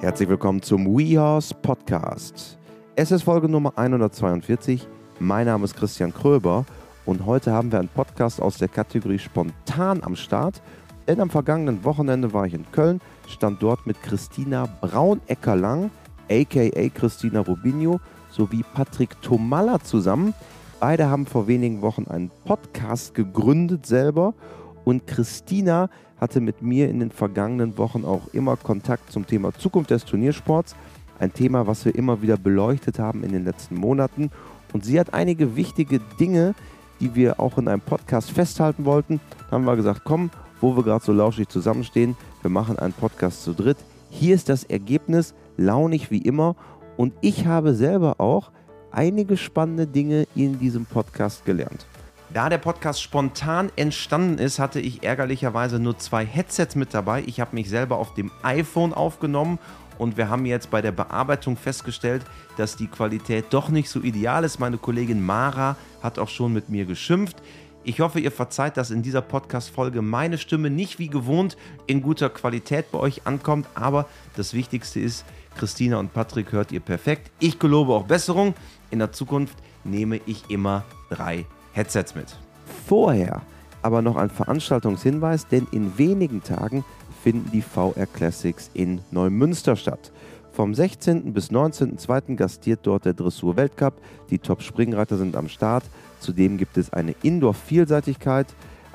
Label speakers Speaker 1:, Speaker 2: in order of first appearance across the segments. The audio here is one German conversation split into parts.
Speaker 1: Herzlich willkommen zum WeHorse Podcast. Es ist Folge Nummer 142. Mein Name ist Christian Kröber und heute haben wir einen Podcast aus der Kategorie Spontan am Start. Denn am vergangenen Wochenende war ich in Köln, stand dort mit Christina Braunecker-Lang, aka Christina Rubinho, sowie Patrick Tomalla zusammen. Beide haben vor wenigen Wochen einen Podcast gegründet selber und Christina hatte mit mir in den vergangenen Wochen auch immer Kontakt zum Thema Zukunft des Turniersports. Ein Thema, was wir immer wieder beleuchtet haben in den letzten Monaten. Und sie hat einige wichtige Dinge, die wir auch in einem Podcast festhalten wollten. Da haben wir gesagt, komm, wo wir gerade so lauschig zusammenstehen, wir machen einen Podcast zu dritt. Hier ist das Ergebnis, launig wie immer. Und ich habe selber auch einige spannende Dinge in diesem Podcast gelernt. Da der Podcast spontan entstanden ist, hatte ich ärgerlicherweise nur zwei Headsets mit dabei. Ich habe mich selber auf dem iPhone aufgenommen und wir haben jetzt bei der Bearbeitung festgestellt, dass die Qualität doch nicht so ideal ist. Meine Kollegin Mara hat auch schon mit mir geschimpft. Ich hoffe, ihr verzeiht, dass in dieser Podcast-Folge meine Stimme nicht wie gewohnt in guter Qualität bei euch ankommt, aber das Wichtigste ist, Christina und Patrick hört ihr perfekt. Ich gelobe auch Besserung. In der Zukunft nehme ich immer drei Headsets mit. Vorher aber noch ein Veranstaltungshinweis, denn in wenigen Tagen finden die VR Classics in Neumünster statt. Vom 16. bis 19.02. gastiert dort der Dressur-Weltcup. Die Top-Springreiter sind am Start. Zudem gibt es eine Indoor-Vielseitigkeit,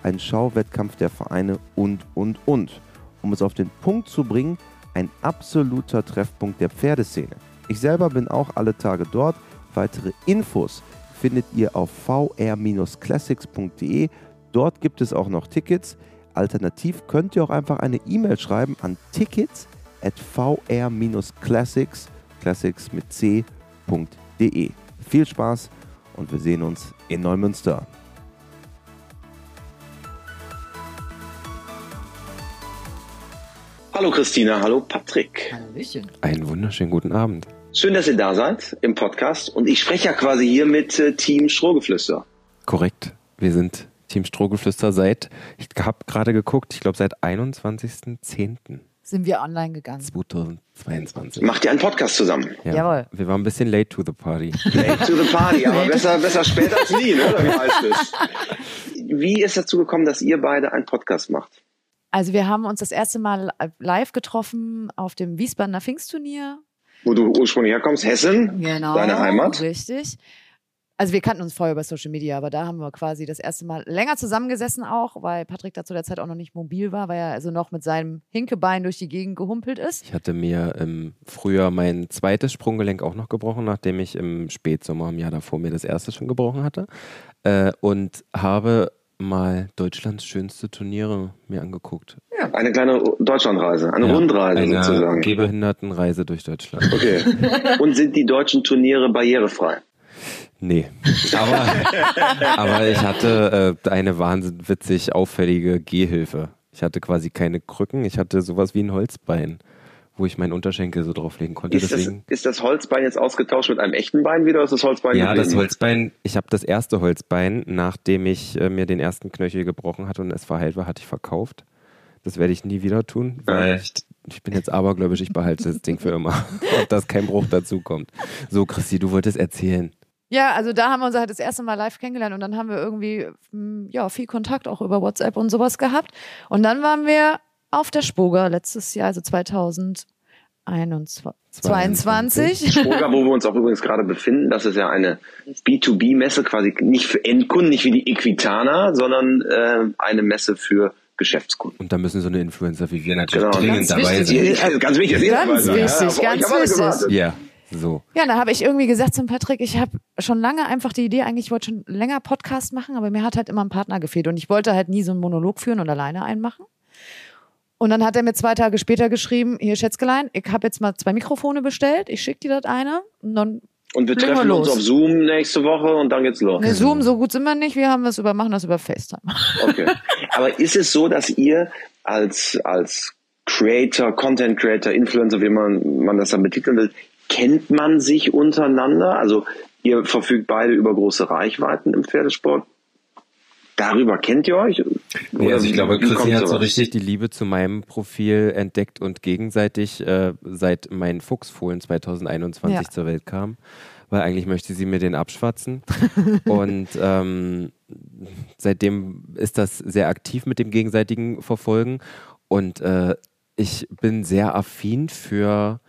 Speaker 1: einen Schauwettkampf der Vereine und, und, und. Um es auf den Punkt zu bringen, ein absoluter Treffpunkt der Pferdeszene. Ich selber bin auch alle Tage dort. Weitere Infos findet ihr auf vr-classics.de. Dort gibt es auch noch Tickets. Alternativ könnt ihr auch einfach eine E-Mail schreiben an tickets at vr-classics, classics mit c.de. Viel Spaß und wir sehen uns in Neumünster.
Speaker 2: Hallo Christina, hallo Patrick.
Speaker 1: Hallöchen. Einen wunderschönen guten Abend.
Speaker 2: Schön, dass ihr da seid im Podcast. Und ich spreche ja quasi hier mit äh, Team Strohgeflüster.
Speaker 1: Korrekt. Wir sind Team Strohgeflüster seit, ich habe gerade geguckt, ich glaube seit 21.10.
Speaker 3: Sind wir online gegangen.
Speaker 1: 2022.
Speaker 2: Macht ihr einen Podcast zusammen?
Speaker 1: Ja, Jawohl. Wir waren ein bisschen late to the party.
Speaker 2: Late to the party, aber besser, besser spät als nie, ne? oder wie heißt es? Wie ist dazu gekommen, dass ihr beide einen Podcast macht?
Speaker 3: Also wir haben uns das erste Mal live getroffen auf dem Wiesbadener Pfingstturnier
Speaker 2: wo du ursprünglich herkommst, Hessen, genau, deine Heimat.
Speaker 3: Richtig. Also wir kannten uns vorher über Social Media, aber da haben wir quasi das erste Mal länger zusammengesessen auch, weil Patrick da zu der Zeit auch noch nicht mobil war, weil er also noch mit seinem Hinkebein durch die Gegend gehumpelt ist.
Speaker 1: Ich hatte mir im Frühjahr mein zweites Sprunggelenk auch noch gebrochen, nachdem ich im Spätsommer im Jahr davor mir das erste schon gebrochen hatte. Äh, und habe mal Deutschlands schönste Turniere mir angeguckt.
Speaker 2: Ja, eine kleine Deutschlandreise, eine ja, Rundreise eine sozusagen.
Speaker 1: Gehbehindertenreise durch Deutschland.
Speaker 2: Okay. Und sind die deutschen Turniere barrierefrei?
Speaker 1: Nee. Aber, aber ich hatte äh, eine wahnsinnig witzig auffällige Gehhilfe. Ich hatte quasi keine Krücken, ich hatte sowas wie ein Holzbein wo ich meinen Unterschenkel so drauflegen konnte.
Speaker 2: Ist, Deswegen, das, ist das Holzbein jetzt ausgetauscht mit einem echten Bein wieder oder ist das Holzbein?
Speaker 1: Ja, das Holzbein, ich habe das erste Holzbein, nachdem ich äh, mir den ersten Knöchel gebrochen hatte und es verheilt war, hatte ich verkauft. Das werde ich nie wieder tun, weil ich, ich bin jetzt abergläubisch, ich behalte das Ding für immer. Ob das kein Bruch dazu kommt. So, Christi, du wolltest erzählen.
Speaker 3: Ja, also da haben wir uns halt das erste Mal live kennengelernt und dann haben wir irgendwie hm, ja, viel Kontakt auch über WhatsApp und sowas gehabt. Und dann waren wir auf der Spoga letztes Jahr, also 2021.
Speaker 2: Spoga, wo wir uns auch übrigens gerade befinden, das ist ja eine B2B-Messe, quasi nicht für Endkunden, nicht wie die Equitana, sondern äh, eine Messe für Geschäftskunden.
Speaker 1: Und da müssen so eine Influencer wie wir natürlich genau, dringend dabei
Speaker 2: wichtig. sein. Ganz wichtig,
Speaker 3: ganz wichtig, ja, ganz wichtig.
Speaker 1: Ja. So.
Speaker 3: Ja, da habe ich irgendwie gesagt zum Patrick, ich habe schon lange einfach die Idee, eigentlich ich wollte schon länger Podcast machen, aber mir hat halt immer ein Partner gefehlt und ich wollte halt nie so einen Monolog führen und alleine einen machen. Und dann hat er mir zwei Tage später geschrieben, hier Schätzgelein, ich habe jetzt mal zwei Mikrofone bestellt, ich schicke dir das eine und dann
Speaker 2: und wir treffen wir uns auf Zoom nächste Woche und dann geht's los.
Speaker 3: Nee, Zoom, so gut sind wir nicht. Wir haben das über, machen das über FaceTime.
Speaker 2: Okay. Aber ist es so, dass ihr als, als Creator, Content Creator, Influencer, wie man, man das dann betiteln will, kennt man sich untereinander? Also ihr verfügt beide über große Reichweiten im Pferdesport. Darüber kennt ihr euch?
Speaker 4: Nee, also ich glaube, Chrissy hat so richtig die Liebe zu meinem Profil entdeckt und gegenseitig, äh, seit mein Fuchsfohlen 2021
Speaker 3: Ja.
Speaker 4: zur Welt kam. Weil eigentlich möchte sie mir den abschwatzen. und ähm, seitdem ist das sehr aktiv mit dem gegenseitigen Verfolgen. Und äh, ich bin sehr affin für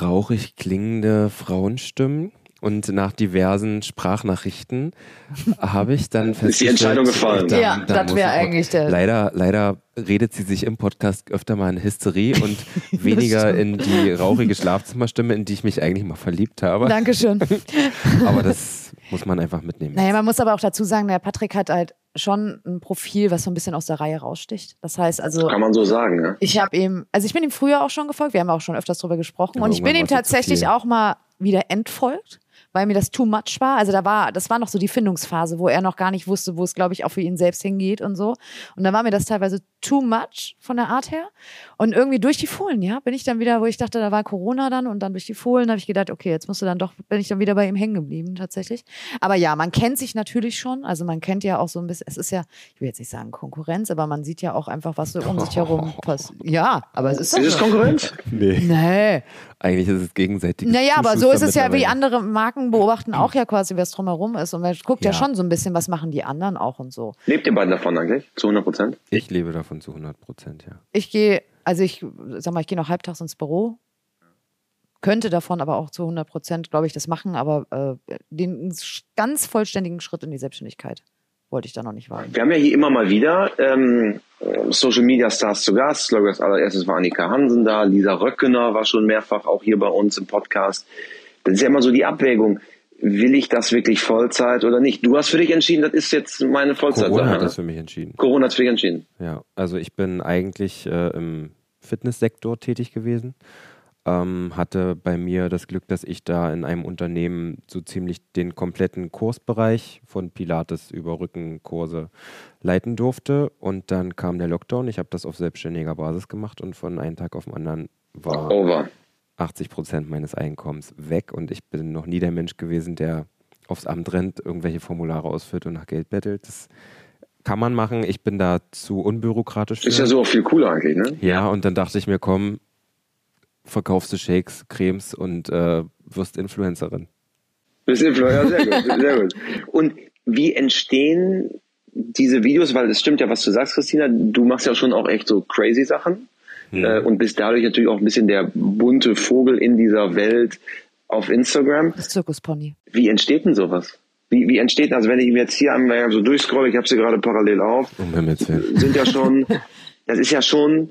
Speaker 4: rauchig klingende Frauenstimmen. Und nach diversen Sprachnachrichten habe ich dann
Speaker 2: Ist die Entscheidung gefallen.
Speaker 4: dann-
Speaker 3: Ja,
Speaker 4: dann
Speaker 3: das
Speaker 4: muss
Speaker 3: wär
Speaker 4: ich auch-
Speaker 3: eigentlich der-
Speaker 4: Leider, leider redet sie sich im Podcast öfter mal in Hysterie und weniger in die rauchige Schlafzimmerstimme, in die ich mich eigentlich mal verliebt habe.
Speaker 3: Dankeschön.
Speaker 4: Aber das muss man einfach mitnehmen.
Speaker 3: Naja, man muss aber auch dazu sagen, der Patrick hat halt schon ein Profil, was so ein bisschen aus der Reihe raussticht. Das heißt also,
Speaker 2: Kann man so sagen, ja.
Speaker 3: ich habe ihm, also ich bin ihm früher auch schon gefolgt, wir haben auch schon öfters drüber gesprochen
Speaker 4: Ja,
Speaker 3: und ich bin ihm tatsächlich auch mal wieder entfolgt, weil mir das too much war. Also da war, das war noch so die Findungsphase, wo er noch gar nicht wusste, wo es, glaube ich, auch für ihn selbst hingeht und so. Und da war mir das teilweise too much von der Art her. Und irgendwie durch die Fohlen, ja, bin ich dann wieder, wo ich dachte, da war Corona dann und dann durch die Fohlen habe ich gedacht, okay, jetzt musst du dann doch, bin ich dann wieder bei ihm hängen geblieben, tatsächlich. Aber ja, man kennt sich natürlich schon. Also man kennt ja auch so ein bisschen, es ist ja, ich will jetzt nicht sagen Konkurrenz, aber man sieht ja auch einfach, was so um sich herum passiert. Ja, aber es ist
Speaker 2: Ist es. Konkurrenz?
Speaker 4: Nee.
Speaker 3: Nee.
Speaker 4: Eigentlich ist es gegenseitig.
Speaker 3: Naja, aber so ist es ja, wie andere Marken beobachten auch ja quasi, was drumherum ist. Und man guckt ja.
Speaker 4: Ja.
Speaker 3: schon so ein bisschen, was machen die anderen auch und so.
Speaker 2: Lebt ihr beiden davon eigentlich? Zu 100 Prozent?
Speaker 4: Ich lebe davon zu 100 Prozent, ja.
Speaker 3: Ich gehe, also ich sag mal, ich gehe noch halbtags ins Büro. Könnte davon aber auch zu 100 Prozent, glaube ich, das machen, aber äh, den ganz vollständigen Schritt in die Selbstständigkeit wollte ich da noch nicht wagen.
Speaker 2: Wir haben ja hier immer mal wieder ähm, Social Media Stars zu Gast. Ich glaube, als allererstes war Annika Hansen da, Lisa Röckener war schon mehrfach auch hier bei uns im Podcast. Das ist ja immer so die Abwägung. Will ich das wirklich Vollzeit oder nicht? Du hast für dich entschieden, das ist jetzt meine Vollzeit.
Speaker 4: Corona hat das für mich entschieden.
Speaker 2: Corona hat für dich entschieden.
Speaker 4: Ja, also ich bin eigentlich äh, im Fitnesssektor tätig gewesen. Ähm, hatte bei mir das Glück, dass ich da in einem Unternehmen so ziemlich den kompletten Kursbereich von Pilates über Rückenkurse leiten durfte. Und dann kam der Lockdown. Ich habe das auf selbstständiger Basis gemacht und von einem Tag auf den anderen war
Speaker 2: Over.
Speaker 4: 80 Prozent meines Einkommens weg. Und ich bin noch nie der Mensch gewesen, der aufs Amt rennt, irgendwelche Formulare ausfüllt und nach Geld bettelt. Das kann man machen. Ich bin da zu unbürokratisch.
Speaker 2: Ist ja so auch viel cooler eigentlich, ne?
Speaker 4: Ja, und dann dachte ich mir, komm, verkaufst du Shakes, Cremes und äh, wirst Influencerin.
Speaker 2: Bist Influencer, sehr gut, sehr gut. Und wie entstehen diese Videos? Weil es stimmt ja, was du sagst, Christina. Du machst ja schon auch echt so crazy Sachen äh, und bist dadurch natürlich auch ein bisschen der bunte Vogel in dieser Welt auf Instagram.
Speaker 3: Das Zirkuspony.
Speaker 2: Wie entsteht denn sowas? Wie, wie entsteht, also wenn ich mir jetzt hier einmal so durchscrolle, ich habe sie gerade parallel auf,
Speaker 4: Um Himmels Willen.
Speaker 2: sind ja schon, das ist ja schon,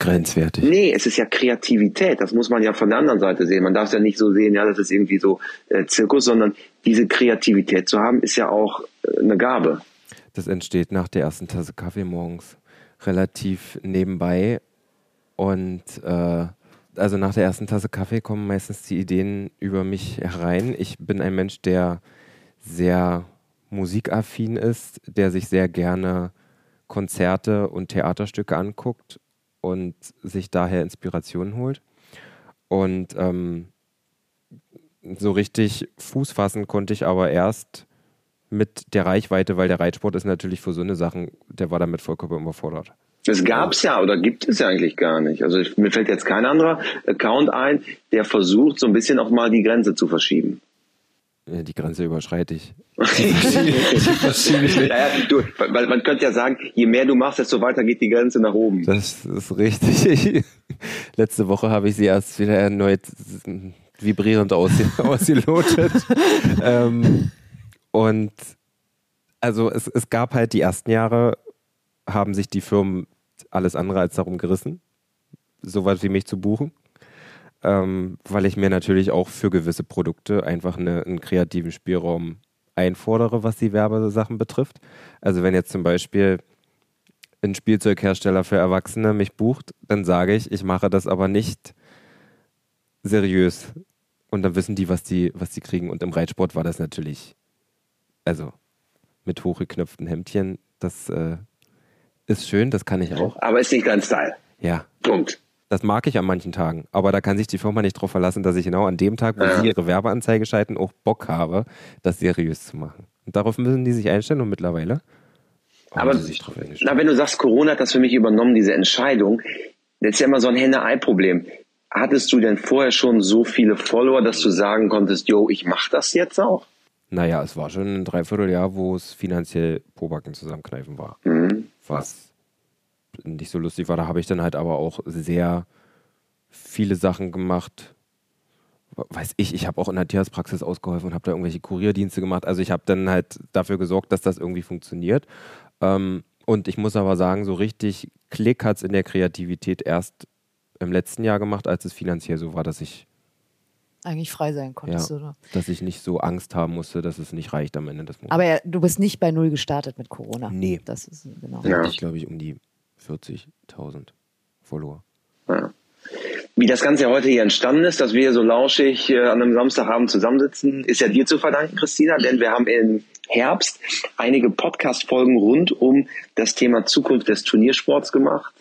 Speaker 4: Grenzwertig.
Speaker 2: Nee, es ist ja Kreativität. Das muss man ja von der anderen Seite sehen. Man darf es ja nicht so sehen, ja, das ist irgendwie so äh, Zirkus, sondern diese Kreativität zu haben, ist ja auch äh, eine Gabe.
Speaker 4: Das entsteht nach der ersten Tasse Kaffee morgens relativ nebenbei. Und äh, also nach der ersten Tasse Kaffee kommen meistens die Ideen über mich herein. Ich bin ein Mensch, der sehr musikaffin ist, der sich sehr gerne Konzerte und Theaterstücke anguckt und sich daher Inspirationen holt. Und ähm, so richtig Fuß fassen konnte ich aber erst mit der Reichweite, weil der Reitsport ist natürlich für so eine Sachen, der war damit vollkommen überfordert.
Speaker 2: Das gab's ja oder gibt es ja eigentlich gar nicht. Also ich, mir fällt jetzt kein anderer Account ein, der versucht, so ein bisschen auch mal die Grenze zu verschieben.
Speaker 4: Die Grenze überschreite ich.
Speaker 2: naja, du, weil man könnte ja sagen, je mehr du machst, desto weiter geht die Grenze nach oben.
Speaker 4: Das ist richtig. Letzte Woche habe ich sie erst wieder erneut vibrierend ausge ausgelotet. ähm, und also es, es gab halt die ersten Jahre, haben sich die Firmen alles andere als darum gerissen, sowas wie mich zu buchen. Ähm, weil ich mir natürlich auch für gewisse Produkte einfach eine, einen kreativen Spielraum einfordere, was die Werbesachen betrifft. Also wenn jetzt zum Beispiel ein Spielzeughersteller für Erwachsene mich bucht, dann sage ich, ich mache das aber nicht seriös. Und dann wissen die, was die, was die kriegen. Und im Reitsport war das natürlich, also mit hochgeknöpften Hemdchen, das äh, ist schön, das kann ich auch.
Speaker 2: Aber ist nicht dein Style.
Speaker 4: Ja,
Speaker 2: Punkt.
Speaker 4: das mag ich an manchen Tagen. Aber da kann sich die Firma nicht darauf verlassen, dass ich genau an dem Tag, wo
Speaker 2: Ja.
Speaker 4: sie ihre Werbeanzeige schalten, auch Bock habe, das seriös zu machen. Und darauf müssen die sich einstellen und mittlerweile haben
Speaker 2: Aber na, wenn du sagst, Corona hat das für mich übernommen, diese Entscheidung, das ist ja immer so ein Henne-Ei-Problem. Hattest du denn vorher schon so viele Follower, dass du sagen konntest, yo, ich mach das jetzt auch?
Speaker 4: Naja, es war schon ein Dreivierteljahr, wo es finanziell Pobacken zusammenkneifen war.
Speaker 2: Mhm.
Speaker 4: Was nicht so lustig war. Da habe ich dann halt aber auch sehr viele Sachen gemacht. Weiß ich, ich habe auch in der Tierarztpraxis ausgeholfen und habe da irgendwelche Kurierdienste gemacht. Also ich habe dann halt dafür gesorgt, dass das irgendwie funktioniert. Ähm, und ich muss aber sagen, so richtig Klick hat es in der Kreativität erst im letzten Jahr gemacht, als es finanziell so war, dass ich,
Speaker 3: Eigentlich frei sein konntest
Speaker 4: Ja.
Speaker 3: du.
Speaker 4: dass ich nicht so Angst haben musste, dass es nicht reicht am Ende des Monats.
Speaker 3: Aber ja, du bist nicht bei Null gestartet mit Corona.
Speaker 4: Nee.
Speaker 3: Das ist genau.
Speaker 4: Da
Speaker 2: Ja.
Speaker 4: hatte ich, glaube ich, um die 40.000 Follower.
Speaker 2: Ja. Wie das Ganze ja heute hier entstanden ist, dass wir so lauschig äh, an einem Samstagabend zusammensitzen, ist ja dir zu verdanken, Christina, denn wir haben im Herbst einige Podcast-Folgen rund um das Thema Zukunft des Turniersports gemacht.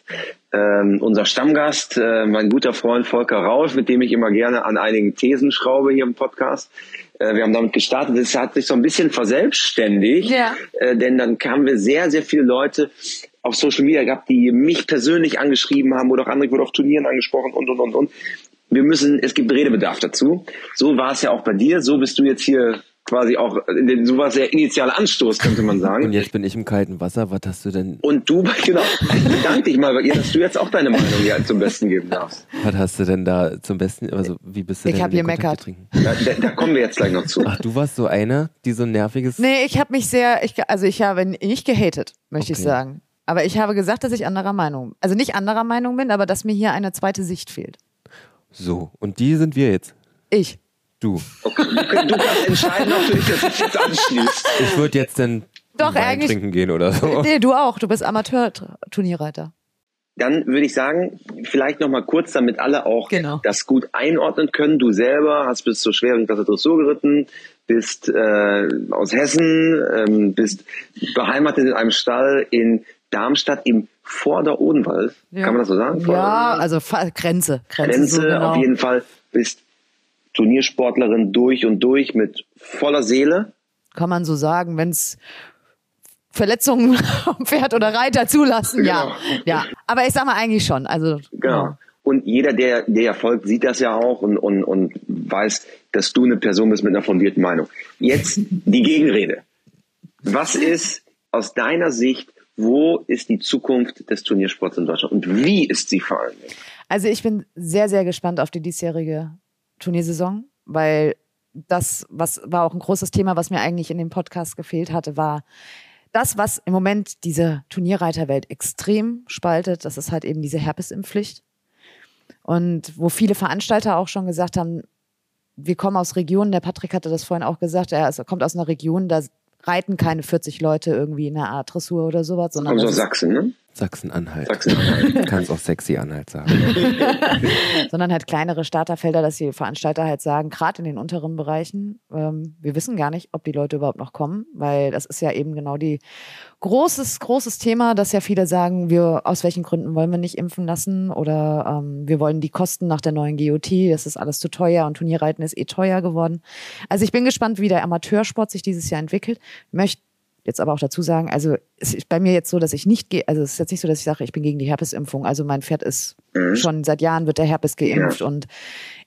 Speaker 2: Ähm, unser Stammgast, äh, mein guter Freund Volker Rausch, mit dem ich immer gerne an einigen Thesen schraube hier im Podcast. Äh, wir haben damit gestartet. Es hat sich so ein bisschen verselbstständigt,
Speaker 3: Ja.
Speaker 2: äh, denn dann kamen wir sehr, sehr viele Leute auf Social Media gehabt, die mich persönlich angeschrieben haben oder auch andere wurde auf Turnieren angesprochen und und und und. Wir müssen, es gibt Redebedarf dazu. So war es ja auch bei dir. So bist du jetzt hier quasi auch, so war es der initiale Anstoß, könnte man
Speaker 4: Und
Speaker 2: sagen.
Speaker 4: jetzt bin ich im kalten Wasser. Was hast du denn,
Speaker 2: Und du, genau, bedank dich mal bei ihr, dass du jetzt auch deine Meinung hier zum Besten geben darfst.
Speaker 4: was hast du denn da zum Besten, also wie bist du
Speaker 3: Ich
Speaker 4: denn
Speaker 3: hab gemeckert.
Speaker 2: Da, da, da kommen wir jetzt gleich noch zu.
Speaker 4: Ach, du warst so einer, die so ein nerviges,
Speaker 3: Nee, ich habe mich sehr, ich, also ich habe nicht gehatet, möchte ich
Speaker 4: Okay.
Speaker 3: sagen. Aber ich habe gesagt, dass ich anderer Meinung, also nicht anderer Meinung bin, aber dass mir hier eine zweite Sicht fehlt.
Speaker 4: so. Und die sind wir jetzt.
Speaker 3: Ich.
Speaker 4: Du.
Speaker 2: Okay, du, kannst entscheiden, ob du dich jetzt, jetzt anschließt.
Speaker 4: Ich würde jetzt dann
Speaker 3: Doch,
Speaker 4: Wein
Speaker 3: eigentlich-
Speaker 4: trinken gehen oder so.
Speaker 3: Nee, du auch. Du bist Amateur-Turnierreiter.
Speaker 2: Dann würde ich sagen, vielleicht noch mal kurz, damit alle auch
Speaker 3: Genau.
Speaker 2: das gut einordnen können. Du selber hast bis zur schweren Klasse Dressur geritten, bist äh, aus Hessen, ähm, bist beheimatet in einem Stall in Darmstadt im Vorder-Odenwald.
Speaker 3: Ja.
Speaker 2: Kann man das so sagen?
Speaker 3: Ja, also Grenze. Grenze,
Speaker 2: Grenze
Speaker 3: so genau.
Speaker 2: auf jeden Fall. Bist Turniersportlerin durch und durch mit voller Seele.
Speaker 3: Kann man so sagen, wenn es Verletzungen am Pferd oder Reiter zulassen, ja.
Speaker 2: Genau.
Speaker 3: Ja. Aber ich sag mal eigentlich schon. Also,
Speaker 2: Genau. Und jeder, der, der ja folgt, sieht das ja auch und, und, und weiß, dass du eine Person bist mit einer fundierten Meinung. Jetzt die Gegenrede. Was ist aus deiner Sicht, wo ist die Zukunft des Turniersports in Deutschland und wie ist sie vor Dingen?
Speaker 3: Also ich bin sehr, sehr gespannt auf die diesjährige Turniersaison, weil das, was war auch ein großes Thema, was mir eigentlich in dem Podcast gefehlt hatte, war das, was im Moment diese Turnierreiterwelt extrem spaltet, das ist halt eben diese Herpesimpfpflicht. Und wo viele Veranstalter auch schon gesagt haben, wir kommen aus Regionen, der Patrick hatte das vorhin auch gesagt, er kommt aus einer Region, da reiten keine 40 Leute irgendwie in einer Art Dressur oder sowas, sondern ist-
Speaker 2: Sachsen, ne?
Speaker 4: Sachsen-Anhalt.
Speaker 2: Sachsen.
Speaker 4: Du kannst auch sexy Anhalt sagen.
Speaker 3: sondern halt kleinere Starterfelder, dass die Veranstalter halt sagen, gerade in den unteren Bereichen, ähm, wir wissen gar nicht, ob die Leute überhaupt noch kommen, weil das ist ja eben genau die großes, großes Thema, dass ja viele sagen, wir aus welchen Gründen wollen wir nicht impfen lassen oder ähm, wir wollen die Kosten nach der neuen GOT, das ist alles zu teuer und Turnierreiten ist eh teuer geworden. Also ich bin gespannt, wie der Amateursport sich dieses Jahr entwickelt. Möchte jetzt aber auch dazu sagen, also es ist bei mir jetzt so, dass ich nicht gehe, also es ist jetzt nicht so, dass ich sage, ich bin gegen die Herpesimpfung. Also mein Pferd ist schon seit Jahren wird der Herpes geimpft
Speaker 2: Ja.
Speaker 3: und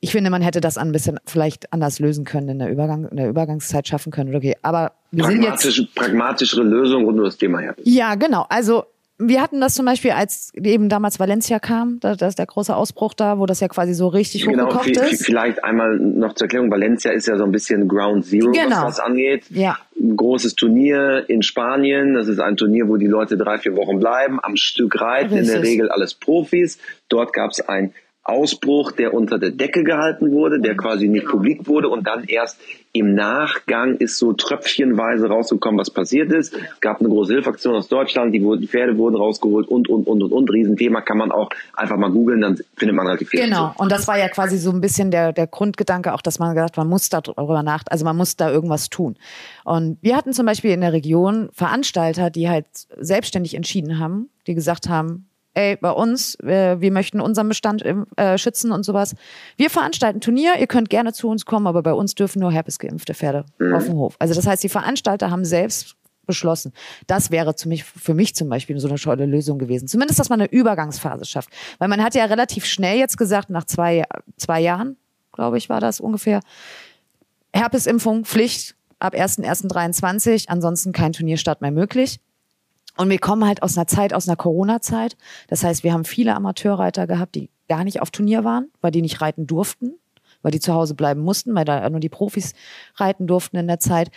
Speaker 3: ich finde, man hätte das ein bisschen vielleicht anders lösen können, in der, Übergang, in der Übergangszeit schaffen können. Okay, aber wir sind jetzt
Speaker 2: Pragmatisch, pragmatischere Lösung rund um das Thema her.
Speaker 3: ja, genau. Also wir hatten das zum Beispiel, als eben damals Valencia kam, da, da ist der große Ausbruch da, wo das ja quasi so richtig
Speaker 2: Genau,
Speaker 3: hochgekocht ist.
Speaker 2: vielleicht einmal noch zur Erklärung. Valencia ist ja so ein bisschen Ground Zero,
Speaker 3: Genau.
Speaker 2: was das angeht.
Speaker 3: Ja.
Speaker 2: Ein großes Turnier in Spanien. Das ist ein Turnier, wo die Leute drei, vier Wochen bleiben, am Stück reiten, in der
Speaker 3: Richtig.
Speaker 2: Regel alles Profis. Dort gab es einen Ausbruch, der unter der Decke gehalten wurde, der quasi nicht publik wurde und dann erst im Nachgang ist so tröpfchenweise rausgekommen, was passiert ist. Es gab eine große Hilfaktion aus Deutschland, die, wurden, die Pferde wurden rausgeholt und, und, und, und, und. Riesenthema kann man auch einfach mal googeln, dann findet man relativ viel.
Speaker 3: Genau. Und das war ja quasi so ein bisschen der, der Grundgedanke, auch dass man gesagt, man muss darüber nach, also man muss da irgendwas tun. Und wir hatten zum Beispiel in der Region Veranstalter, die halt selbstständig entschieden haben, die gesagt haben, ey, bei uns, äh, wir möchten unseren Bestand äh, schützen und sowas. Wir veranstalten Turnier, ihr könnt gerne zu uns kommen, aber bei uns dürfen nur herpesgeimpfte Pferde auf dem Hof. Also das heißt, die Veranstalter haben selbst beschlossen. Das wäre zu mich, für mich zum Beispiel so eine tolle Lösung gewesen. Zumindest, dass man eine Übergangsphase schafft. Weil man hat ja relativ schnell jetzt gesagt, nach zwei, zwei Jahren, glaube ich, war das ungefähr, Herpesimpfung, Pflicht ab 1.1.23, ansonsten kein Turnierstart mehr möglich. Und wir kommen halt aus einer Zeit, aus einer Corona-Zeit. Das heißt, wir haben viele Amateurreiter gehabt, die gar nicht auf Turnier waren, weil die nicht reiten durften, weil die zu Hause bleiben mussten, weil da nur die Profis reiten durften in der Zeit.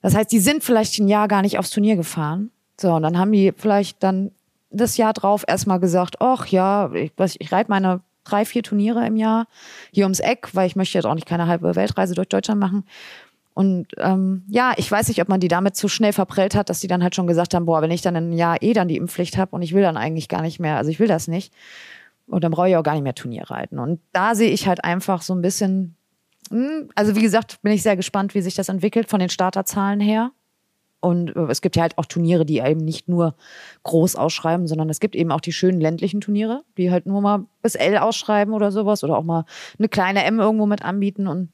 Speaker 3: Das heißt, die sind vielleicht ein Jahr gar nicht aufs Turnier gefahren. So, und dann haben die vielleicht dann das Jahr drauf erstmal gesagt, ach ja, ich, ich reite meine drei, vier Turniere im Jahr hier ums Eck, weil ich möchte jetzt auch nicht keine halbe Weltreise durch Deutschland machen. Und ähm, ja, ich weiß nicht, ob man die damit zu schnell verprellt hat, dass die dann halt schon gesagt haben, boah, wenn ich dann ein Jahr eh dann die Impfpflicht habe und ich will dann eigentlich gar nicht mehr, also ich will das nicht, und dann brauche ich auch gar nicht mehr Turnier reiten. Und da sehe ich halt einfach so ein bisschen, hm, also wie gesagt, bin ich sehr gespannt, wie sich das entwickelt von den Starterzahlen her. Und äh, es gibt ja halt auch Turniere, die eben nicht nur groß ausschreiben, sondern es gibt eben auch die schönen ländlichen Turniere, die halt nur mal bis L ausschreiben oder sowas oder auch mal eine kleine M irgendwo mit anbieten. Und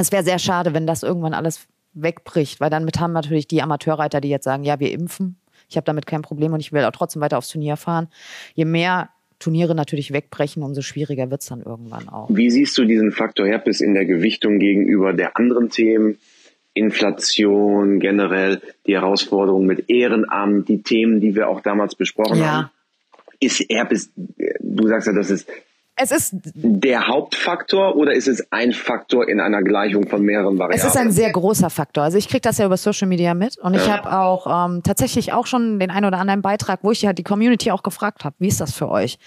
Speaker 3: es wäre sehr schade, wenn das irgendwann alles wegbricht, weil dann mit haben natürlich die Amateurreiter, die jetzt sagen, ja, wir impfen. Ich habe damit kein Problem und ich will auch trotzdem weiter aufs Turnier fahren. Je mehr Turniere natürlich wegbrechen, umso schwieriger wird es dann irgendwann auch.
Speaker 2: Wie siehst du diesen Faktor Herpes in der Gewichtung gegenüber der anderen Themen? Inflation, generell die Herausforderung mit Ehrenamt, die Themen, die wir auch damals besprochen ja. haben. Ist Herpes, du sagst ja, das ist
Speaker 3: es ist
Speaker 2: der Hauptfaktor oder ist es ein Faktor in einer Gleichung von mehreren Variablen?
Speaker 3: Es ist ein sehr großer Faktor. Also ich kriege das ja über Social Media mit und ich ja. habe auch ähm, tatsächlich auch schon den einen oder anderen Beitrag, wo ich ja die Community auch gefragt habe, wie ist das für euch?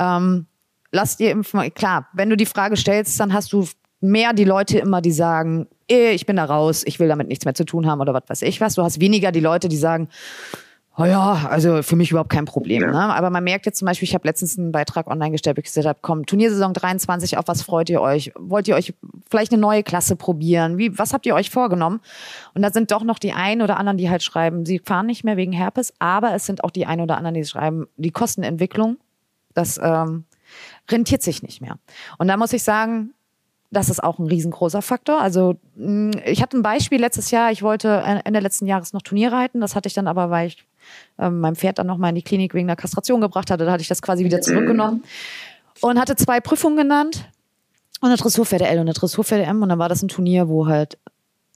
Speaker 3: Ähm, lasst ihr impfen? Klar, wenn du die Frage stellst, dann hast du mehr die Leute immer, die sagen, eh, ich bin da raus, ich will damit nichts mehr zu tun haben oder was weiß ich was. Du hast weniger die Leute, die sagen, Oh ja, also für mich überhaupt kein Problem. Ja. Ne? Aber man merkt jetzt zum Beispiel, ich habe letztens einen Beitrag online gestellt, wo ich gesagt habe, komm, Turniersaison 23, auf was freut ihr euch? Wollt ihr euch vielleicht eine neue Klasse probieren? Wie, was habt ihr euch vorgenommen? Und da sind doch noch die einen oder anderen, die halt schreiben, sie fahren nicht mehr wegen Herpes, aber es sind auch die einen oder anderen, die schreiben, die Kostenentwicklung, das ähm, rentiert sich nicht mehr. Und da muss ich sagen, das ist auch ein riesengroßer Faktor. Also ich hatte ein Beispiel letztes Jahr, ich wollte Ende letzten Jahres noch Turnier reiten, das hatte ich dann aber, weil ich ähm, meinem Pferd dann nochmal in die Klinik wegen der Kastration gebracht hatte. Da hatte ich das quasi wieder zurückgenommen und hatte zwei Prüfungen genannt und eine Dressurpferde L und eine Dressurpferde M und dann war das ein Turnier, wo halt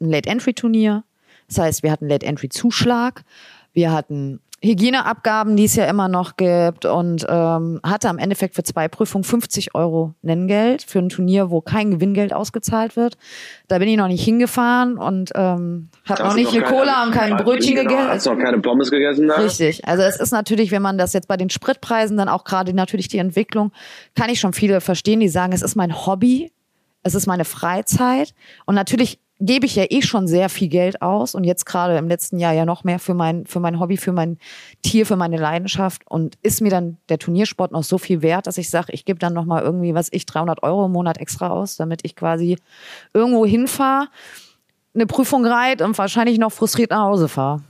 Speaker 3: ein Late-Entry-Turnier. Das heißt, wir hatten Late-Entry-Zuschlag, wir hatten Hygieneabgaben, die es ja immer noch gibt und ähm, hatte am Endeffekt für zwei Prüfungen 50 Euro Nenngeld für ein Turnier, wo kein Gewinngeld ausgezahlt wird. Da bin ich noch nicht hingefahren und ähm, habe noch nicht eine keine, Cola und kein Brötchen genau, gegessen.
Speaker 2: Hast noch keine Pommes gegessen da?
Speaker 3: Richtig. Also es ist natürlich, wenn man das jetzt bei den Spritpreisen dann auch gerade natürlich die Entwicklung, kann ich schon viele verstehen, die sagen, es ist mein Hobby, es ist meine Freizeit und natürlich gebe ich ja eh schon sehr viel Geld aus und jetzt gerade im letzten Jahr ja noch mehr für mein, für mein Hobby, für mein Tier, für meine Leidenschaft und ist mir dann der Turniersport noch so viel wert, dass ich sage, ich gebe dann noch mal irgendwie, was ich, 300 Euro im Monat extra aus, damit ich quasi irgendwo hinfahre, eine Prüfung reite und wahrscheinlich noch frustriert nach Hause fahre.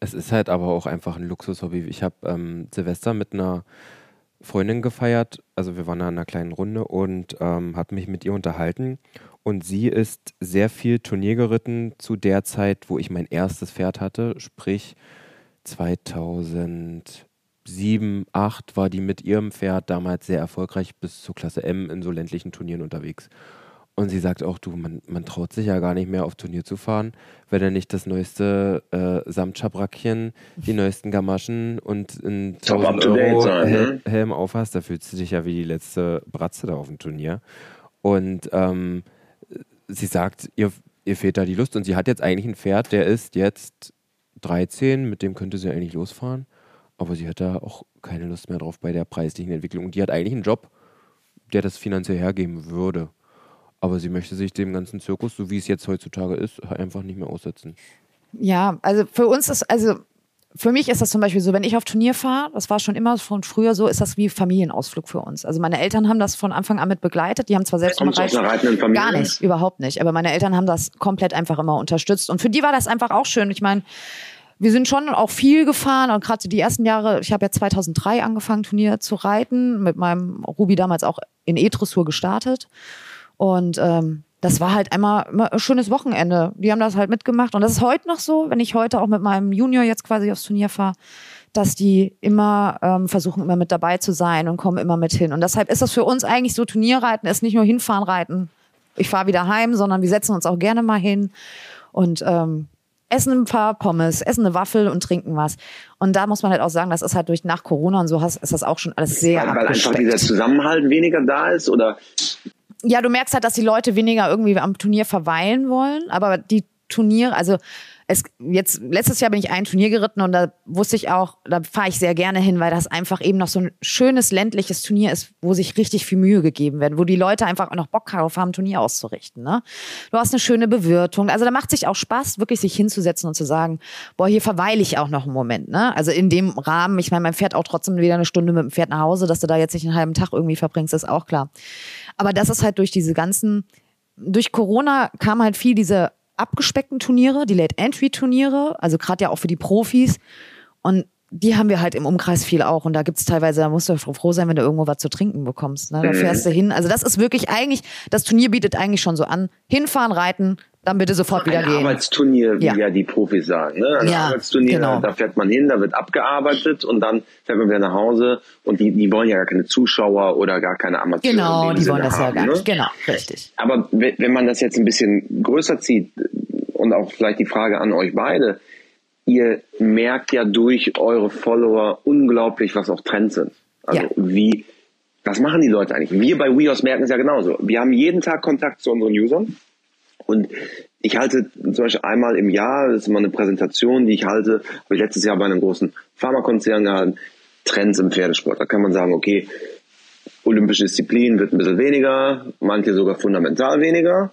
Speaker 4: Es ist halt aber auch einfach ein Luxushobby. Ich habe ähm, Silvester mit einer Freundin gefeiert, also wir waren da in einer kleinen Runde und ähm, habe mich mit ihr unterhalten. Und sie ist sehr viel Turnier geritten zu der Zeit, wo ich mein erstes Pferd hatte, sprich 2007, 2008 war die mit ihrem Pferd damals sehr erfolgreich bis zur Klasse M in so ländlichen Turnieren unterwegs. Und sie sagt auch, du, man, man traut sich ja gar nicht mehr auf Turnier zu fahren, wenn er nicht das neueste äh, Samtschabrackchen, die neuesten Gamaschen und ein 1000 Euro sein, Hel ne? Helm aufhast, da fühlst du dich ja wie die letzte Bratze da auf dem Turnier. Und ähm, sie sagt, ihr, ihr fehlt da die Lust und sie hat jetzt eigentlich ein Pferd, der ist jetzt 13, mit dem könnte sie eigentlich losfahren, aber sie hat da auch keine Lust mehr drauf bei der preislichen Entwicklung. Und die hat eigentlich einen Job, der das finanziell hergeben würde. Aber sie möchte sich dem ganzen Zirkus, so wie es jetzt heutzutage ist, einfach nicht mehr aussetzen.
Speaker 3: Ja, also für uns ist, also für mich ist das zum Beispiel so, wenn ich auf Turnier fahre, das war schon immer von früher so, ist das wie Familienausflug für uns. Also meine Eltern haben das von Anfang an mit begleitet. Die haben zwar selbst
Speaker 2: Kommst aus einer reitenden Familie?
Speaker 3: gar nicht, überhaupt nicht. Aber meine Eltern haben das komplett einfach immer unterstützt. Und für die war das einfach auch schön. Ich meine, wir sind schon auch viel gefahren und gerade die ersten Jahre, ich habe ja 2003 angefangen, Turnier zu reiten, mit meinem Ruby damals auch in E-Dressur gestartet. Und ähm, das war halt einmal immer ein schönes Wochenende. Die haben das halt mitgemacht. Und das ist heute noch so, wenn ich heute auch mit meinem Junior jetzt quasi aufs Turnier fahre, dass die immer ähm, versuchen, immer mit dabei zu sein und kommen immer mit hin. Und deshalb ist das für uns eigentlich so, Turnierreiten ist nicht nur hinfahren, reiten, ich fahre wieder heim, sondern wir setzen uns auch gerne mal hin und ähm, essen ein paar Pommes, essen eine Waffel und trinken was. Und da muss man halt auch sagen, das ist halt durch nach Corona und so hast, ist das auch schon alles sehr
Speaker 2: Weil, weil einfach dieser Zusammenhalt weniger da ist oder
Speaker 3: ja, du merkst halt, dass die Leute weniger irgendwie am Turnier verweilen wollen, aber die Turniere, also es, jetzt, letztes Jahr bin ich ein Turnier geritten und da wusste ich auch, da fahre ich sehr gerne hin, weil das einfach eben noch so ein schönes ländliches Turnier ist, wo sich richtig viel Mühe gegeben wird, wo die Leute einfach auch noch Bock darauf haben, ein Turnier auszurichten. Ne? Du hast eine schöne Bewirtung. Also da macht sich auch Spaß, wirklich sich hinzusetzen und zu sagen, boah, hier verweile ich auch noch einen Moment. Ne? Also in dem Rahmen, ich meine, man fährt auch trotzdem wieder eine Stunde mit dem Pferd nach Hause, dass du da jetzt nicht einen halben Tag irgendwie verbringst, ist auch klar. Aber das ist halt durch diese ganzen, durch Corona kam halt viel diese abgespeckten Turniere, die Late-Entry-Turniere, also gerade ja auch für die Profis. Und die haben wir halt im Umkreis viel auch. Und da gibt's teilweise, da musst du froh sein, wenn du irgendwo was zu trinken bekommst. Ne? Da fährst du hin. Also das ist wirklich eigentlich, das Turnier bietet eigentlich schon so an. Hinfahren, reiten, dann bitte sofort wieder
Speaker 2: ein
Speaker 3: gehen.
Speaker 2: Arbeitsturnier, wie
Speaker 3: Ja.
Speaker 2: ja. die Profis sagen. Ne? Ein
Speaker 3: Ja,
Speaker 2: Arbeitsturnier,
Speaker 3: genau.
Speaker 2: da fährt man hin, da wird abgearbeitet und dann fährt man wieder nach Hause und die, die wollen ja gar keine Zuschauer oder gar keine Amateure.
Speaker 3: Genau, die
Speaker 2: Sinne
Speaker 3: wollen das ja
Speaker 2: haben,
Speaker 3: gar
Speaker 2: ne?
Speaker 3: nicht. Genau, richtig.
Speaker 2: Aber we- wenn man das jetzt ein bisschen größer zieht und auch vielleicht die Frage an euch beide, ihr merkt ja durch eure Follower unglaublich, was auch Trends sind. Also
Speaker 3: Ja.
Speaker 2: wie, was machen die Leute eigentlich? Wir bei WeHorse merken es ja genauso. Wir haben jeden Tag Kontakt zu unseren Usern und ich halte zum Beispiel einmal im Jahr, das ist immer eine Präsentation, die ich halte, habe ich letztes Jahr bei einem großen Pharmakonzern gehalten, Trends im Pferdesport. Da kann man sagen, okay, olympische Disziplin wird ein bisschen weniger, manche sogar fundamental weniger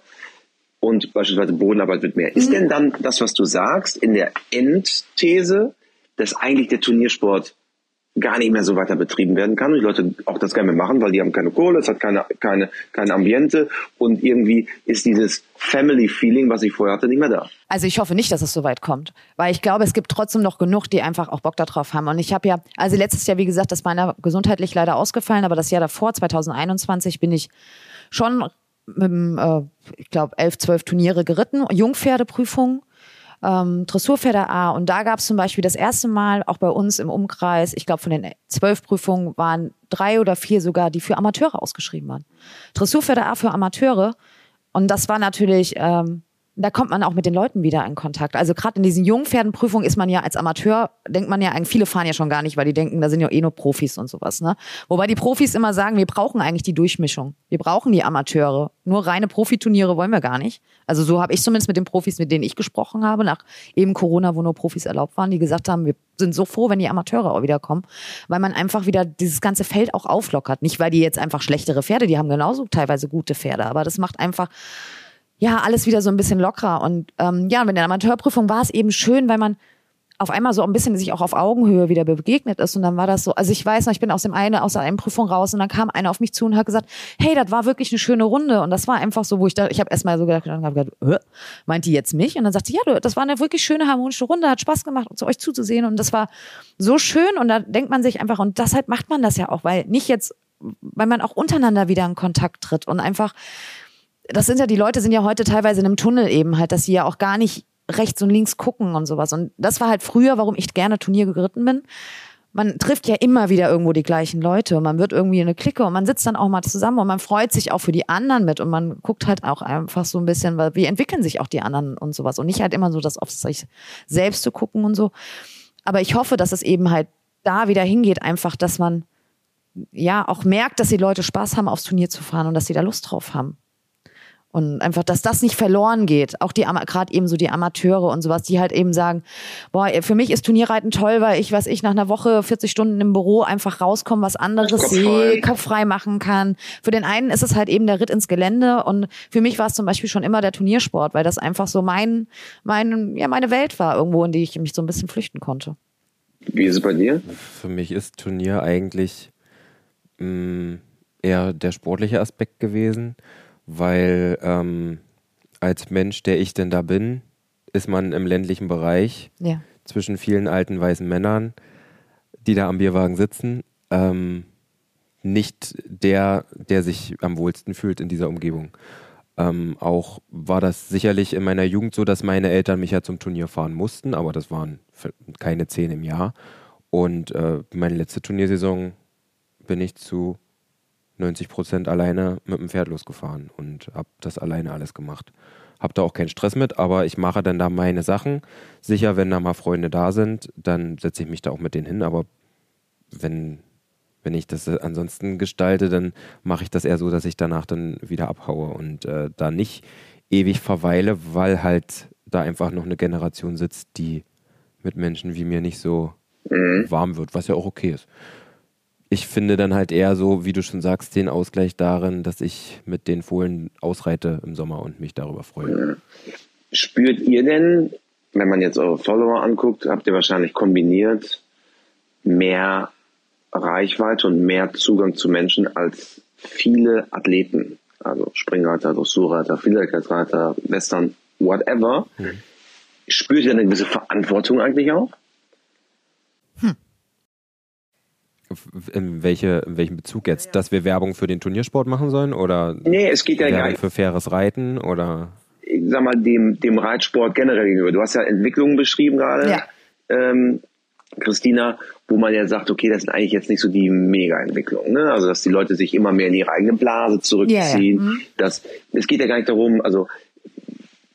Speaker 2: und beispielsweise Bodenarbeit wird mehr. Ist denn dann das, was du sagst, in der Endthese, dass eigentlich der Turniersport gar nicht mehr so weiter betrieben werden kann und die Leute auch das gerne mehr machen, weil die haben keine Kohle, es hat keine, keine, keine Ambiente und irgendwie ist dieses Family-Feeling, was ich vorher hatte, nicht mehr da.
Speaker 3: Also ich hoffe nicht, dass es so weit kommt, weil ich glaube, es gibt trotzdem noch genug, die einfach auch Bock darauf haben. Und ich habe ja, also letztes Jahr, wie gesagt, das meiner gesundheitlich leider ausgefallen, aber das Jahr davor, 2021, bin ich schon mit, äh, ich glaube, elf, zwölf Turniere geritten, Jungpferdeprüfung, ähm, Dressurpferde A. Und da gab es zum Beispiel das erste Mal auch bei uns im Umkreis, ich glaube, von den zwölf Prüfungen waren drei oder vier sogar, die für Amateure ausgeschrieben waren. Dressurpferde A für Amateure. Und das war natürlich, ähm, da kommt man auch mit den Leuten wieder in Kontakt. Also gerade in diesen Jungpferdenprüfungen ist man ja als Amateur, denkt man ja, eigentlich, viele fahren ja schon gar nicht, weil die denken, da sind ja eh nur Profis und sowas. Ne? Wobei die Profis immer sagen, wir brauchen eigentlich die Durchmischung. Wir brauchen die Amateure. Nur reine Profiturniere wollen wir gar nicht. Also so habe ich zumindest mit den Profis, mit denen ich gesprochen habe, nach eben Corona, wo nur Profis erlaubt waren, die gesagt haben, wir sind so froh, wenn die Amateure auch wieder kommen, weil man einfach wieder dieses ganze Feld auch auflockert. Nicht, weil die jetzt einfach schlechtere Pferde, die haben genauso teilweise gute Pferde, aber das macht einfach ja, alles wieder so ein bisschen lockerer. Und ähm, ja, in der Amateurprüfung war es eben schön, weil man auf einmal so ein bisschen sich auch auf Augenhöhe wieder begegnet ist. Und dann war das so, also ich weiß noch, ich bin aus dem eine, aus der einen Prüfung raus und dann kam einer auf mich zu und hat gesagt, hey, das war wirklich eine schöne Runde. Und das war einfach so, wo ich da, ich habe erstmal so gedacht, und hab gedacht äh, meint die jetzt mich? Und dann sagte sie, ja, das war eine wirklich schöne, harmonische Runde, hat Spaß gemacht, zu euch zuzusehen. Und das war so schön. Und da denkt man sich einfach, und deshalb macht man das ja auch, weil nicht jetzt, weil man auch untereinander wieder in Kontakt tritt und einfach das sind ja, die Leute sind ja heute teilweise in einem Tunnel eben halt, dass sie ja auch gar nicht rechts und links gucken und sowas. Und das war halt früher, warum ich gerne Turnier geritten bin. Man trifft ja immer wieder irgendwo die gleichen Leute und man wird irgendwie eine Clique und man sitzt dann auch mal zusammen und man freut sich auch für die anderen mit und man guckt halt auch einfach so ein bisschen, wie entwickeln sich auch die anderen und sowas und nicht halt immer so das auf sich selbst zu gucken und so. Aber ich hoffe, dass es eben halt da wieder hingeht, einfach, dass man ja auch merkt, dass die Leute Spaß haben, aufs Turnier zu fahren und dass sie da Lust drauf haben. Und einfach, dass das nicht verloren geht. Auch die, gerade eben so die Amateure und sowas, die halt eben sagen, boah, für mich ist Turnierreiten toll, weil ich, was ich nach einer Woche 40 Stunden im Büro einfach rauskomme, was anderes
Speaker 2: Kopf
Speaker 3: sehe,
Speaker 2: frei.
Speaker 3: Kopf frei machen kann. Für den einen ist es halt eben der Ritt ins Gelände und für mich war es zum Beispiel schon immer der Turniersport, weil das einfach so mein, mein, ja, meine Welt war irgendwo, in die ich mich so ein bisschen flüchten konnte.
Speaker 2: Wie ist es bei dir?
Speaker 4: Für mich ist Turnier eigentlich mh, eher der sportliche Aspekt gewesen, weil ähm, als Mensch, der ich denn da bin, ist man im ländlichen Bereich
Speaker 3: Ja.
Speaker 4: zwischen vielen alten weißen Männern, die da am Bierwagen sitzen, ähm, nicht der, der sich am wohlsten fühlt in dieser Umgebung. Ähm, auch war das sicherlich in meiner Jugend so, dass meine Eltern mich ja zum Turnier fahren mussten, aber das waren keine zehn im Jahr. Und äh, meine letzte Turniersaison bin ich zu 90 Prozent alleine mit dem Pferd losgefahren und habe das alleine alles gemacht. Hab da auch keinen Stress mit, aber ich mache dann da meine Sachen. Sicher, wenn da mal Freunde da sind, dann setze ich mich da auch mit denen hin, aber wenn wenn ich das ansonsten gestalte, dann mache ich das eher so, dass ich danach dann wieder abhaue und äh, da nicht ewig verweile, weil halt da einfach noch eine Generation sitzt, die mit Menschen wie mir nicht so mhm. warm wird, was ja auch okay ist. Ich finde dann halt eher so, wie du schon sagst, den Ausgleich darin, dass ich mit den Fohlen ausreite im Sommer und mich darüber freue.
Speaker 2: Spürt ihr denn, wenn man jetzt eure Follower anguckt, habt ihr wahrscheinlich kombiniert mehr Reichweite und mehr Zugang zu Menschen als viele Athleten. Also Springreiter, Dressurreiter, Vielseitigkeitsreiter, Western, whatever. Mhm. Spürt ihr eine gewisse Verantwortung eigentlich auch?
Speaker 4: Hm. In, welche, in welchem Bezug jetzt? Dass wir Werbung für den Turniersport machen sollen? Oder
Speaker 2: nee, es geht ja
Speaker 4: Werbung
Speaker 2: gar nicht.
Speaker 4: für faires Reiten? Oder?
Speaker 2: Ich sag mal, dem, dem Reitsport generell gegenüber. Du hast ja Entwicklungen beschrieben gerade. Ja. Ähm, Christina, wo man ja sagt, okay, das sind eigentlich jetzt nicht so die Mega-Entwicklungen. Ne? Also, dass die Leute sich immer mehr in ihre eigene Blase zurückziehen. Ja, ja. Mhm. Das, es geht ja gar nicht darum, also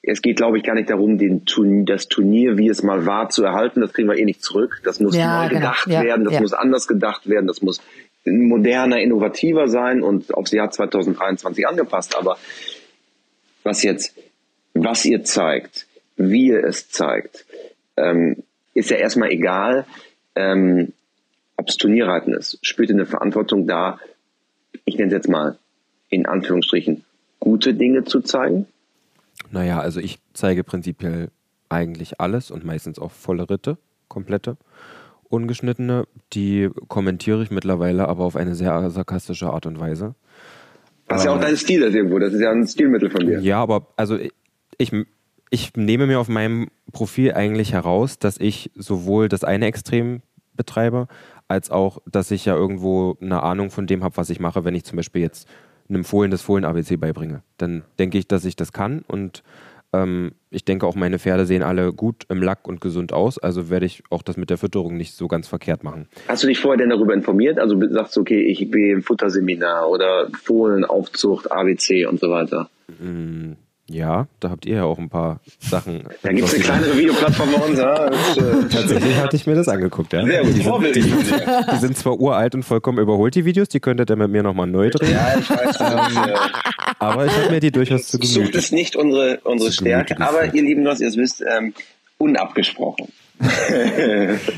Speaker 2: es geht, glaube ich, gar nicht darum, den Turnier, das Turnier, wie es mal war, zu erhalten. Das kriegen wir eh nicht zurück. Das muss ja, neu genau. gedacht ja, werden, das muss anders gedacht werden, das muss moderner, innovativer sein und aufs Jahr 2023 angepasst. Aber was jetzt, was ihr zeigt, wie ihr es zeigt, ähm, ist ja erstmal egal, ähm, ob es Turnierreiten ist. Spürt ihr eine Verantwortung da, ich nenne es jetzt mal in Anführungsstrichen, gute Dinge zu zeigen?
Speaker 4: Naja, also ich zeige prinzipiell eigentlich alles und meistens auch volle Ritte, komplette. Ungeschnittene, die kommentiere ich mittlerweile aber auf eine sehr sarkastische Art und Weise.
Speaker 2: Das ist ja auch dein Stil das irgendwo, das ist ja ein Stilmittel von dir.
Speaker 4: Ja, aber also ich, ich nehme mir auf meinem Profil eigentlich heraus, dass ich sowohl das eine Extrem betreibe, als auch, dass ich ja irgendwo eine Ahnung von dem habe, was ich mache, wenn ich zum Beispiel jetzt einem Fohlen das Fohlen-ABC beibringe. Dann denke ich, dass ich das kann und ähm, ich denke auch, meine Pferde sehen alle gut im Lack und gesund aus, also werde ich auch das mit der Fütterung nicht so ganz verkehrt machen.
Speaker 2: Hast du dich vorher denn darüber informiert? Also sagst du, okay, ich gehe im Futterseminar oder Fohlenaufzucht, ABC und so weiter?
Speaker 4: Ja, da habt ihr ja auch ein paar Sachen.
Speaker 2: Da gibt es eine kleinere Videoplattform bei uns. Ja.
Speaker 4: Äh, Tatsächlich hatte ich mir das angeguckt. Ja. Sehr gut, die, sind, die, die, sind zwar uralt und vollkommen überholt, die Videos, die könntet ihr mit mir nochmal neu drehen. Ja, ich weiß. Ähm, aber ich habe mir die durchaus zu Gemüte.
Speaker 2: Sucht es nicht unsere, unsere Stärke, aber ihr Lieben, was ihr es wisst, ähm, unabgesprochen.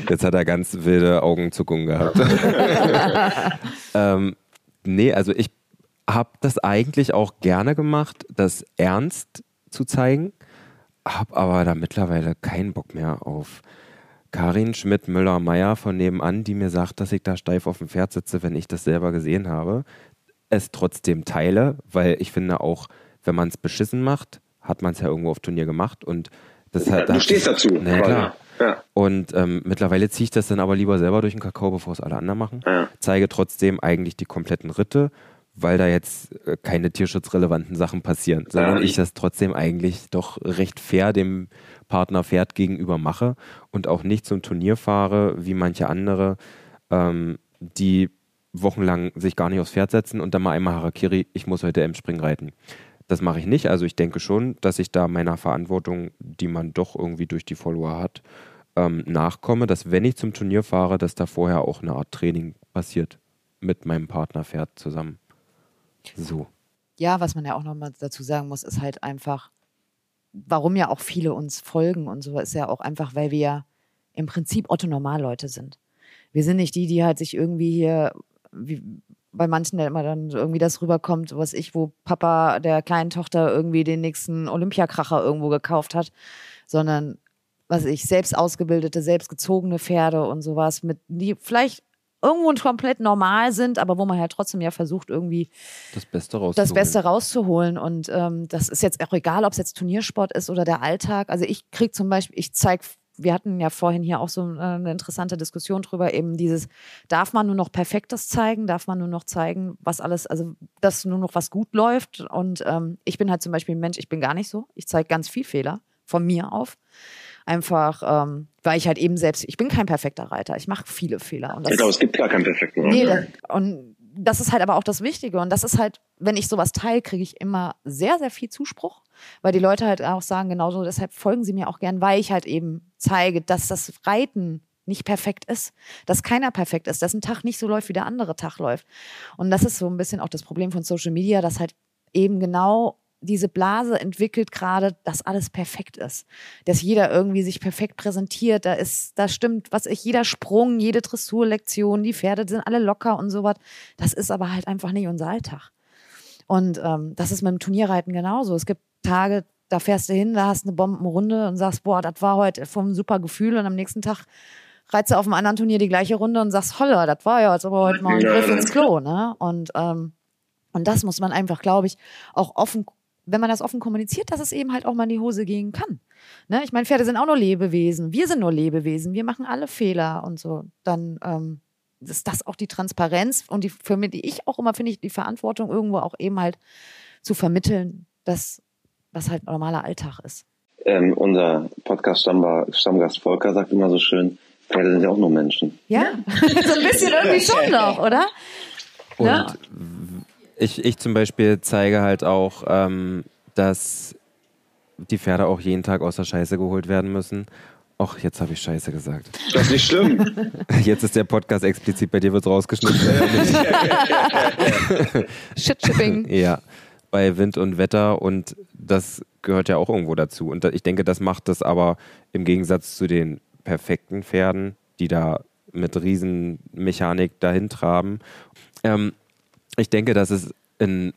Speaker 4: Jetzt hat er ganz wilde Augenzuckungen gehabt. ähm, nee, also ich habe das eigentlich auch gerne gemacht, das ernst zu zeigen, habe aber da mittlerweile keinen Bock mehr auf Karin Schmidt-Müller-Meyer von nebenan, die mir sagt, dass ich da steif auf dem Pferd sitze, wenn ich das selber gesehen habe. Es trotzdem teile, weil ich finde auch, wenn man es beschissen macht, hat man es ja irgendwo auf Turnier gemacht und das hat.
Speaker 2: Du stehst dazu.
Speaker 4: Na, klar. Ja. Und ähm, mittlerweile ziehe ich das dann aber lieber selber durch den Kakao, bevor es alle anderen machen. Ja. Zeige trotzdem eigentlich die kompletten Ritte weil da jetzt äh, keine tierschutzrelevanten Sachen passieren, sondern ich das trotzdem eigentlich doch recht fair dem Partner Pferd gegenüber mache und auch nicht zum Turnier fahre, wie manche andere, ähm, die wochenlang sich gar nicht aufs Pferd setzen und dann mal einmal Harakiri, ich muss heute M-Spring reiten. Das mache ich nicht. Also ich denke schon, dass ich da meiner Verantwortung, die man doch irgendwie durch die Follower hat, ähm, nachkomme, dass wenn ich zum Turnier fahre, dass da vorher auch eine Art Training passiert mit meinem Partnerpferd zusammen. So.
Speaker 3: Ja, was man ja auch nochmal dazu sagen muss, ist halt einfach, warum ja auch viele uns folgen und so, ist ja auch einfach, weil wir ja im Prinzip Otto-Normalleute sind. Wir sind nicht die, die halt sich irgendwie hier, wie bei manchen der immer dann irgendwie das rüberkommt, was ich, wo Papa der kleinen Tochter irgendwie den nächsten Olympiakracher irgendwo gekauft hat, sondern was ich, selbst ausgebildete, selbst gezogene Pferde und sowas, mit die vielleicht irgendwo komplett normal sind, aber wo man halt trotzdem ja versucht, irgendwie
Speaker 4: das Beste rauszuholen.
Speaker 3: Das Beste rauszuholen. Und ähm, das ist jetzt auch egal, ob es jetzt Turniersport ist oder der Alltag. Also ich kriege zum Beispiel, ich zeige wir hatten ja vorhin hier auch so äh, eine interessante Diskussion drüber, eben dieses, darf man nur noch Perfektes zeigen, darf man nur noch zeigen, was alles, also dass nur noch was gut läuft. Und ähm, ich bin halt zum Beispiel ein Mensch, ich bin gar nicht so. Ich zeige ganz viel Fehler von mir auf. Einfach, ähm, weil ich halt eben selbst, ich bin kein perfekter Reiter, ich mache viele Fehler. Und das,
Speaker 2: ich glaube, es gibt gar keinen perfekten Reiter.
Speaker 3: Nee, das, und das ist halt aber auch das Wichtige. Und das ist halt, wenn ich sowas teile, kriege ich immer sehr, sehr viel Zuspruch, weil die Leute halt auch sagen, genauso, deshalb folgen sie mir auch gern, weil ich halt eben zeige, dass das Reiten nicht perfekt ist, dass keiner perfekt ist, dass ein Tag nicht so läuft, wie der andere Tag läuft. Und das ist so ein bisschen auch das Problem von Social Media, dass halt eben genau diese Blase entwickelt gerade, dass alles perfekt ist. Dass jeder irgendwie sich perfekt präsentiert. Da ist, da stimmt, was ich, jeder Sprung, jede Dressurlektion, die Pferde sind alle locker und sowas. Das ist aber halt einfach nicht unser Alltag. Und ähm, das ist mit dem Turnierreiten genauso. Es gibt Tage, da fährst du hin, da hast eine Bombenrunde und sagst, boah, das war heute vom super Gefühl und am nächsten Tag reizt du auf einem anderen Turnier die gleiche Runde und sagst, holla, das war ja jetzt aber heute mal ein Griff ins Klo, ne? Und, ähm, und das muss man einfach, glaube ich, auch offen wenn man das offen kommuniziert, dass es eben halt auch mal in die Hose gehen kann. Ne? Ich meine, Pferde sind auch nur Lebewesen. Wir sind nur Lebewesen. Wir machen alle Fehler und so. Dann ähm, ist das auch die Transparenz und die, für mich, die ich auch immer finde, ich die Verantwortung irgendwo auch eben halt zu vermitteln, dass was halt normaler Alltag ist.
Speaker 2: Ähm, unser Podcast-Stammgast Volker sagt immer so schön, Pferde sind ja auch nur Menschen.
Speaker 3: Ja, so ein bisschen irgendwie schon noch, oder?
Speaker 4: Und ja ich, ich zum Beispiel zeige halt auch, ähm, dass die Pferde auch jeden Tag aus der Scheiße geholt werden müssen. Och, jetzt habe ich Scheiße gesagt.
Speaker 2: Das ist nicht schlimm.
Speaker 4: Jetzt ist der Podcast explizit, bei dir wird es rausgeschnitten.
Speaker 3: Shit-Shipping.
Speaker 4: Ja, bei Wind und Wetter und das gehört ja auch irgendwo dazu. Und ich denke, das macht das aber im Gegensatz zu den perfekten Pferden, die da mit Riesenmechanik dahin traben. Ähm, ich denke, dass es in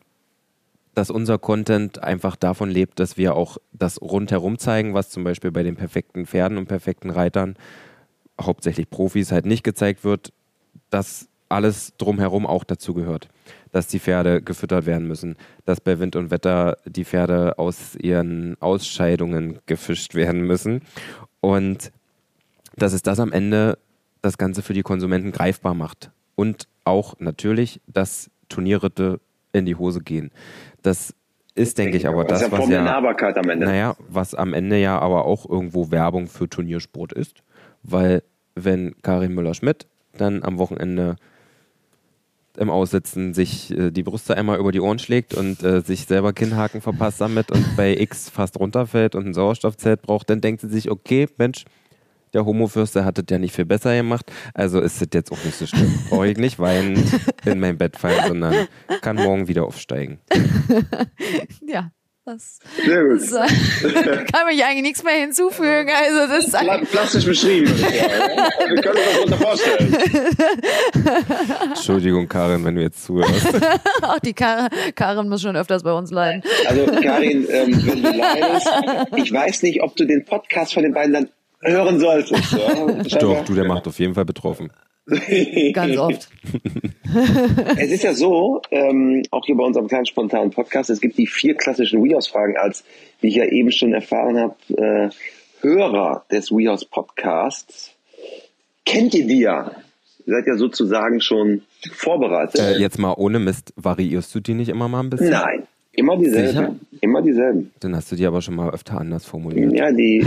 Speaker 4: dass unser Content einfach davon lebt, dass wir auch das rundherum zeigen, was zum Beispiel bei den perfekten Pferden und perfekten Reitern, hauptsächlich Profis, halt nicht gezeigt wird, dass alles drumherum auch dazu gehört. Dass die Pferde gefüttert werden müssen, dass bei Wind und Wetter die Pferde aus ihren Ausscheidungen gefischt werden müssen und dass es das am Ende das Ganze für die Konsumenten greifbar macht. Und auch natürlich, dass Turnierritte in die Hose gehen. Das ist, denke ich, aber das,
Speaker 2: ja
Speaker 4: was ja,
Speaker 2: am Ende.
Speaker 4: naja, was am Ende ja aber auch irgendwo Werbung für Turniersport ist, weil wenn Karin Müller-Schmidt dann am Wochenende im Aussitzen sich äh, die Brüste einmal über die Ohren schlägt und äh, sich selber Kinnhaken verpasst damit und bei X fast runterfällt und ein Sauerstoffzelt braucht, dann denkt sie sich, okay, Mensch, der Homofürster hat es ja nicht viel besser gemacht. Also ist es jetzt auch nicht so schlimm. Brauche ich nicht weinen in mein Bett fallen, sondern kann morgen wieder aufsteigen.
Speaker 3: ja. Das, das äh, kann mich eigentlich nichts mehr hinzufügen. Also das ist
Speaker 2: Pla plastisch beschrieben. Wir können uns das vorstellen.
Speaker 4: Entschuldigung, Karin, wenn du jetzt zuhörst.
Speaker 3: Ach, die Kar Karin muss schon öfters bei uns leiden.
Speaker 2: Also Karin, ähm, wenn du leidest, ich weiß nicht, ob du den Podcast von den beiden dann hören solltest. Ja?
Speaker 4: Doch, du, der macht auf jeden Fall betroffen.
Speaker 3: Ganz oft.
Speaker 2: es ist ja so, ähm, auch hier bei unserem kleinen spontanen Podcast, es gibt die vier klassischen WeHouse-Fragen als, wie ich ja eben schon erfahren habe, äh, Hörer des WeHouse Podcasts. Kennt ihr die ja? Ihr seid ja sozusagen schon vorbereitet.
Speaker 4: Äh, jetzt mal ohne Mist, variierst du die nicht immer mal ein bisschen?
Speaker 2: Nein, immer dieselben. Sicher? Immer dieselben.
Speaker 4: Dann hast du die aber schon mal öfter anders formuliert.
Speaker 2: Ja, die,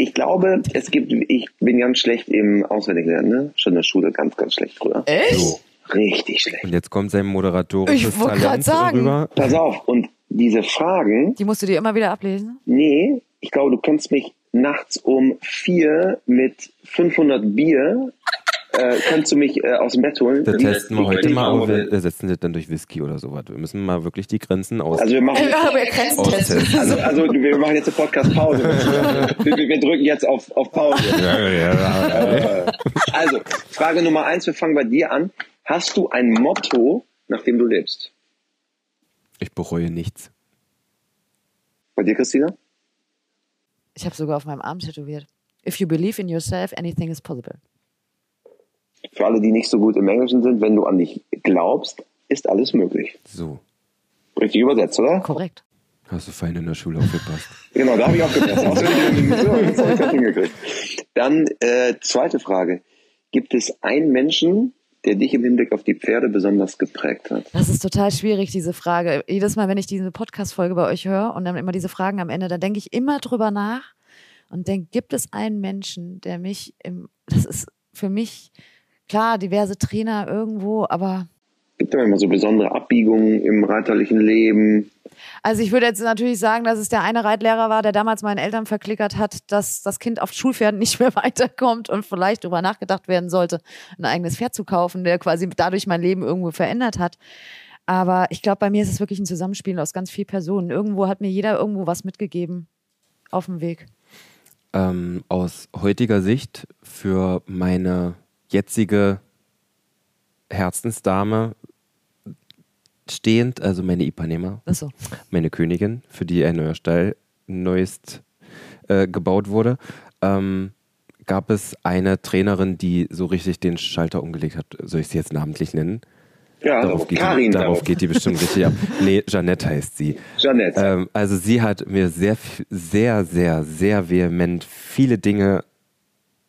Speaker 2: ich glaube, es gibt, ich bin ganz schlecht im Auswendiglernen, ne? Schon in der Schule ganz, ganz schlecht früher.
Speaker 3: Echt? So.
Speaker 2: Richtig schlecht.
Speaker 4: Und jetzt kommt sein moderatorisches ich Talent sagen. rüber.
Speaker 2: Pass auf, und diese Fragen.
Speaker 3: Die musst du dir immer wieder ablesen?
Speaker 2: Nee, ich glaube, du kannst mich nachts um vier mit 500 Bier äh, kannst du mich äh, aus dem Bett holen?
Speaker 4: Das testen wir heute mal, aber wir ersetzen das dann durch Whisky oder sowas. Wir müssen mal wirklich die Grenzen aus.
Speaker 2: Also wir machen
Speaker 3: ja, wir Grenzen
Speaker 2: also, also wir machen jetzt eine Podcast-Pause. wir, wir, drücken jetzt auf, auf Pause. Ja, ja, ja. Also, Frage Nummer eins, wir fangen bei dir an. Hast du ein Motto, nach dem du lebst?
Speaker 4: Ich bereue nichts.
Speaker 2: Bei dir, Christina?
Speaker 3: Ich habe sogar auf meinem Arm tätowiert. If you believe in yourself, anything is possible.
Speaker 2: Für alle, die nicht so gut im Englischen sind, wenn du an dich glaubst, ist alles möglich.
Speaker 4: So.
Speaker 2: Richtig übersetzt, oder?
Speaker 3: Korrekt.
Speaker 4: Hast du fein in der Schule aufgepasst.
Speaker 2: Genau, da habe ich aufgepasst. So. Dann äh, zweite Frage. Gibt es einen Menschen, der dich im Hinblick auf die Pferde besonders geprägt hat?
Speaker 3: Das ist total schwierig, diese Frage. Jedes Mal, wenn ich diese Podcast-Folge bei euch höre und dann immer diese Fragen am Ende, dann denke ich immer drüber nach und denke, gibt es einen Menschen, der mich im, das ist für mich, klar, diverse Trainer irgendwo, aber
Speaker 2: Gibt es immer so besondere Abbiegungen im reiterlichen Leben?
Speaker 3: Also ich würde jetzt natürlich sagen, dass es der eine Reitlehrer war, der damals meinen Eltern verklickert hat, dass das Kind auf Schulpferden nicht mehr weiterkommt und vielleicht darüber nachgedacht werden sollte, ein eigenes Pferd zu kaufen, der quasi dadurch mein Leben irgendwo verändert hat. Aber ich glaube, bei mir ist es wirklich ein Zusammenspiel aus ganz vielen Personen. Irgendwo hat mir jeder irgendwo was mitgegeben auf dem Weg.
Speaker 4: Ähm, aus heutiger Sicht für meine jetzige Herzensdame stehend, also meine Ipanema,
Speaker 3: so.
Speaker 4: meine Königin, für die ein neuer Stall neuest äh, gebaut wurde, ähm, gab es eine Trainerin, die so richtig den Schalter umgelegt hat. Soll ich sie jetzt namentlich nennen?
Speaker 2: Ja,
Speaker 4: Darauf, geht,
Speaker 2: Karin.
Speaker 4: die, darauf geht die bestimmt richtig ab. Nee, Jeannette heißt sie.
Speaker 2: Jeanette.
Speaker 4: Ähm, also sie hat mir sehr, sehr, sehr, sehr vehement viele Dinge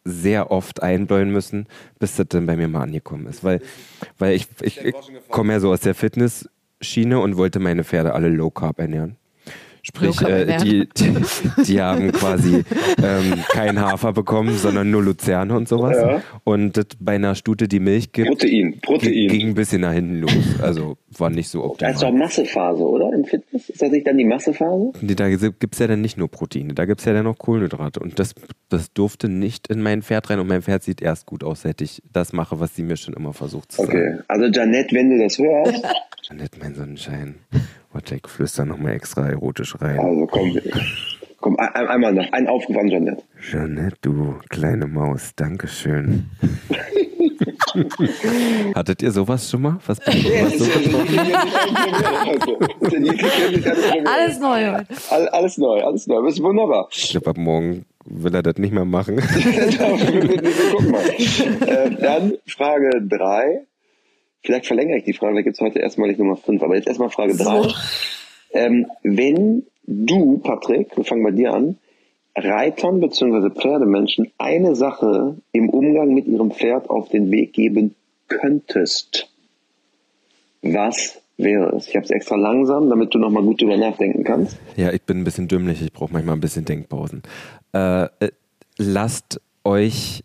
Speaker 4: sehr oft einbläuen müssen, bis das dann bei mir mal angekommen ist. Weil, weil ich, ich, ich komme ja so aus der Fitnessschiene und wollte meine Pferde alle Low Carb ernähren. Sprich, äh, die, die, die haben quasi ähm, kein Hafer bekommen, sondern nur Luzerne und sowas.
Speaker 2: Ja.
Speaker 4: Und das bei einer Stute, die Milch gibt,
Speaker 2: Protein, Protein.
Speaker 4: ging ein bisschen nach hinten los. Also war nicht so
Speaker 2: Da ist doch
Speaker 4: optimal.
Speaker 2: Massephase, oder? Im Fitness? Ist das nicht dann die Massephase?
Speaker 4: Nee, Da gibt es ja dann nicht nur Proteine, da gibt es ja dann noch Kohlenhydrate. Und das, das durfte nicht in mein Pferd rein. Und mein Pferd sieht erst gut aus, seit ich das mache, was sie mir schon immer versucht zu sagen.
Speaker 2: Okay. Also Janette, wenn du das hörst,
Speaker 4: Jeanette, mein Sonnenschein. Warte, ich flüster nochmal extra erotisch rein.
Speaker 2: also komm, komm ein, ein- einmal noch. Ein Aufruf an Janette.
Speaker 4: Jeanette, du kleine Maus, Dankeschön. Hattet ihr sowas schon mal? Was, was so?
Speaker 3: Alles neu heute.
Speaker 2: All- Alles neu, alles neu. Das ist wunderbar.
Speaker 4: Ich glaube, ab morgen will er das nicht mehr machen.
Speaker 2: wir gucken mal. Äh, dann Frage 3. Vielleicht verlängere ich die Frage, da gibt es heute erstmal nicht Nummer 5, aber jetzt erstmal Frage 3. Ähm, wenn du, Patrick, wir fangen bei dir an, Reitern bzw. Pferdemenschen eine Sache im Umgang mit ihrem Pferd auf den Weg geben könntest, was wäre es? Ich habe es extra langsam, damit du nochmal gut drüber nachdenken kannst.
Speaker 4: Ja, ich bin ein bisschen dümmlich, ich brauche manchmal ein bisschen Denkpausen. Äh, äh, lasst euch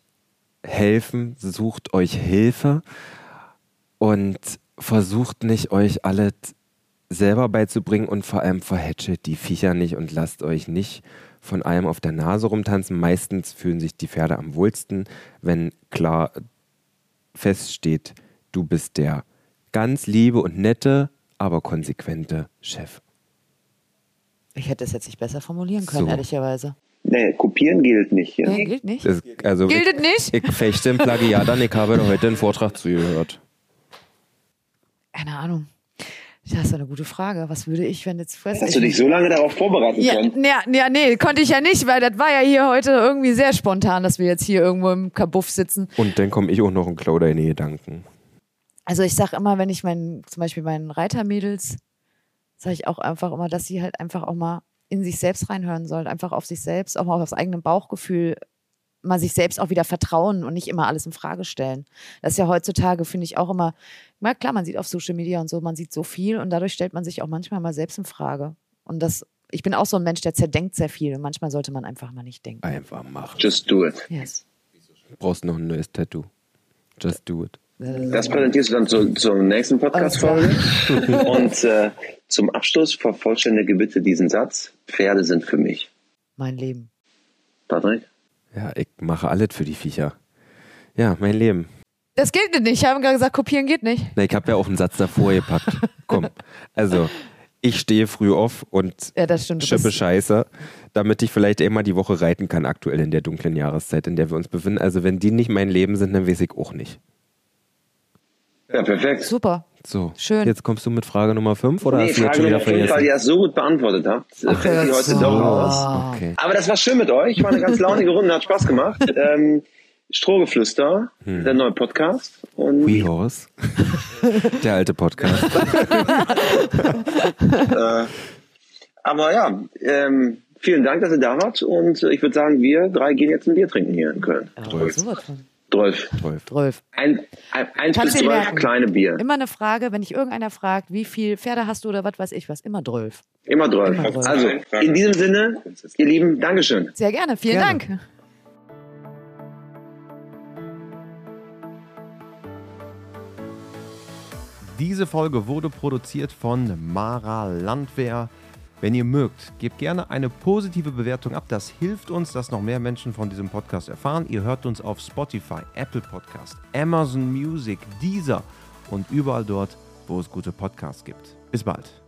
Speaker 4: helfen, sucht euch Hilfe und versucht nicht, euch alles selber beizubringen und vor allem verhätschelt die Viecher nicht und lasst euch nicht von allem auf der Nase rumtanzen. Meistens fühlen sich die Pferde am wohlsten, wenn klar feststeht, du bist der ganz liebe und nette, aber konsequente Chef.
Speaker 3: Ich hätte es jetzt nicht besser formulieren können,
Speaker 4: So.
Speaker 3: ehrlicherweise.
Speaker 2: Nee, kopieren gilt nicht hier.
Speaker 3: Nee, gilt nicht.
Speaker 4: Das, also
Speaker 3: Gilt
Speaker 4: ich,
Speaker 3: es nicht?
Speaker 4: ich fechte im Plagiat an, ich habe heute einen Vortrag zugehört.
Speaker 3: Keine Ahnung. Das ist eine gute Frage. Was würde ich, wenn jetzt weiß
Speaker 2: Hast du dich
Speaker 3: nicht.
Speaker 2: so lange darauf vorbereiten
Speaker 3: ja,
Speaker 2: können?
Speaker 3: ja, ja, nee, konnte ich ja nicht, weil das war ja hier heute irgendwie sehr spontan, dass wir jetzt hier irgendwo im Kabuff sitzen.
Speaker 4: Und dann komme ich auch noch und klaue deine Gedanken.
Speaker 3: Also ich sage immer, wenn ich meinen, zum Beispiel meinen Reitermädels, sage ich auch einfach immer, dass sie halt einfach auch mal in sich selbst reinhören sollen, einfach auf sich selbst, auch mal auf das eigene Bauchgefühl, mal sich selbst auch wieder vertrauen und nicht immer alles in Frage stellen. Das ist ja heutzutage, finde ich, auch immer, na klar, man sieht auf Social Media und so, man sieht so viel und dadurch stellt man sich auch manchmal mal selbst in Frage. Und das, ich bin auch so ein Mensch, der zerdenkt sehr viel und manchmal sollte man einfach mal nicht denken.
Speaker 4: Einfach machen.
Speaker 2: Just do it.
Speaker 3: Yes.
Speaker 4: Brauchst noch ein neues Tattoo. Just do it.
Speaker 2: Das präsentierst du dann zu, zur nächsten Podcast-Folge. Und äh, zum Abschluss vervollständige bitte diesen Satz. Pferde sind für mich.
Speaker 3: Mein Leben.
Speaker 2: Patrick?
Speaker 4: Ja, ich mache alles für die Viecher. Ja, mein Leben.
Speaker 3: Das geht nicht. Ich habe gerade gesagt, kopieren geht nicht.
Speaker 4: Na, ich habe ja auch einen Satz davor gepackt. Komm. Also, ich stehe früh auf und
Speaker 3: Ja, das stimmt. Du
Speaker 4: schippe Scheiße, damit ich vielleicht einmal die Woche reiten kann, aktuell in der dunklen Jahreszeit, in der wir uns befinden. Also, wenn die nicht mein Leben sind, dann weiß ich auch nicht.
Speaker 2: Ja, perfekt.
Speaker 3: Super.
Speaker 4: So,
Speaker 3: Schön.
Speaker 4: jetzt kommst du mit Frage Nummer 5 oder
Speaker 2: nee,
Speaker 4: hast du jetzt schon wieder
Speaker 2: vergessen? 5, weil ihr das so gut beantwortet habt. Ach, äh, fällt die heute
Speaker 3: so.
Speaker 2: doch raus.
Speaker 4: Okay.
Speaker 2: Aber das war schön mit euch. War eine ganz launige Runde, hat Spaß gemacht. Ähm, Strohgeflüster, hm. der neue Podcast. Und
Speaker 4: WeHorse, der alte Podcast.
Speaker 2: Äh, aber ja, ähm, vielen Dank, dass ihr da wart. Und äh, ich würde sagen, wir drei gehen jetzt ein Bier trinken hier in Köln. Ja,
Speaker 1: 12.
Speaker 3: 12.
Speaker 2: Ein, ein, eins
Speaker 3: Kannst
Speaker 2: bis
Speaker 3: 12
Speaker 2: kleine Bier.
Speaker 3: Immer eine Frage, wenn ich irgendeiner fragt, wie viel Pferde hast du oder was weiß ich was, immer 12.
Speaker 2: Immer
Speaker 3: 12.
Speaker 2: Also, in diesem Sinne, ihr Lieben, Dankeschön.
Speaker 3: Sehr gerne, vielen
Speaker 1: gerne.
Speaker 3: Dank.
Speaker 1: Diese Folge wurde produziert von Mara Landwehr. Wenn ihr mögt, gebt gerne eine positive Bewertung ab. Das hilft uns, dass noch mehr Menschen von diesem Podcast erfahren. Ihr hört uns auf Spotify, Apple Podcast, Amazon Music, Deezer und überall dort, wo es gute Podcasts gibt. Bis bald.